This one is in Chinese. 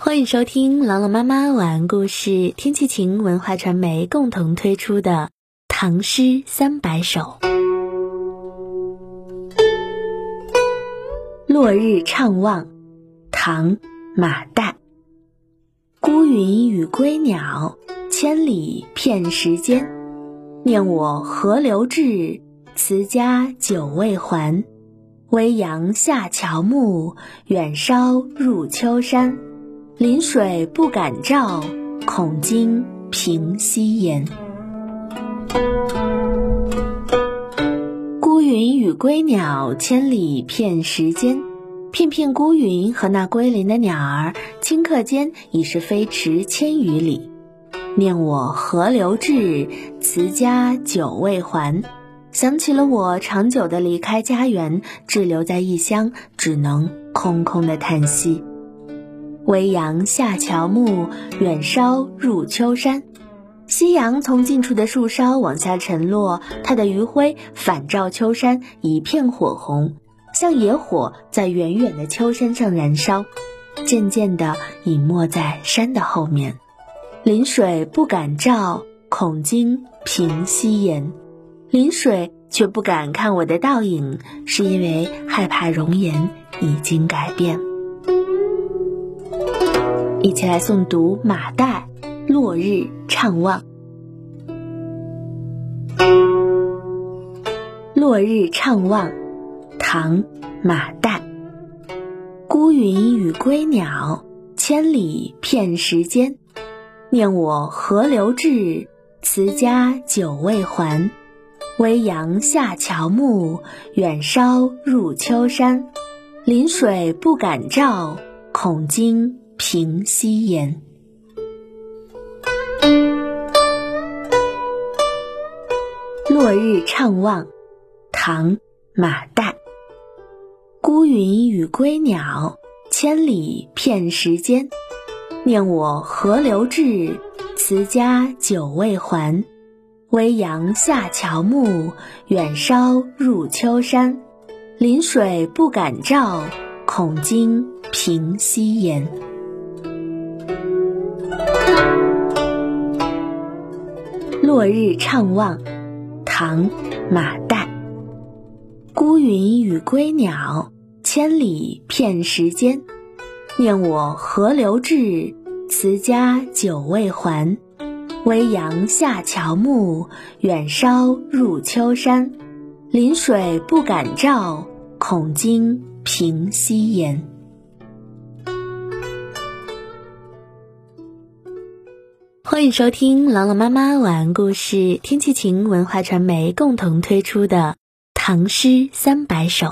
欢迎收听朗朗妈妈晚安故事，天气晴文化传媒共同推出的《唐诗三百首》。落日怅望，唐·马岱。孤云与归鸟，千里骗时间。念我河流至，辞家久未还。微阳下乔木，远烧入秋山。临水不敢照，恐惊平西岩。孤云与归鸟，千里骗时间。片片孤云和那归林的鸟儿，顷刻间已是飞驰千余里。念我河流至，辞家久未还。想起了我长久的离开家园，滞留在异乡，只能空空的叹息。微阳下乔木，远烧入秋山。夕阳从近处的树梢往下沉落，它的余晖反照秋山，一片火红，像野火在远远的秋山上燃烧，渐渐地隐没在山的后面。临水不敢照，恐惊平西岩。临水却不敢看我的倒影，是因为害怕容颜已经改变。一起来诵读马岱《落日怅望》。《落日怅望》，唐·马岱。孤云与归鸟，千里骗时间。念我河流至，辞家久未还。微阳下乔木，远烧入秋山。临水不敢照，恐惊。平西岩。落日怅望，唐·马岱。孤云与归鸟，千里骗时间。念我何流至，辞家久未还。微阳下乔木，远烧入秋山。临水不敢照，恐惊平西岩。落日怅望，唐·马岱。孤云与归鸟，千里骗时间。念我河流至，辞家久未还。微阳下乔木，远烧入秋山。临水不敢照，恐惊平西岩。欢迎收听朗朗妈妈晚安故事，天气晴文化传媒共同推出的《唐诗三百首》。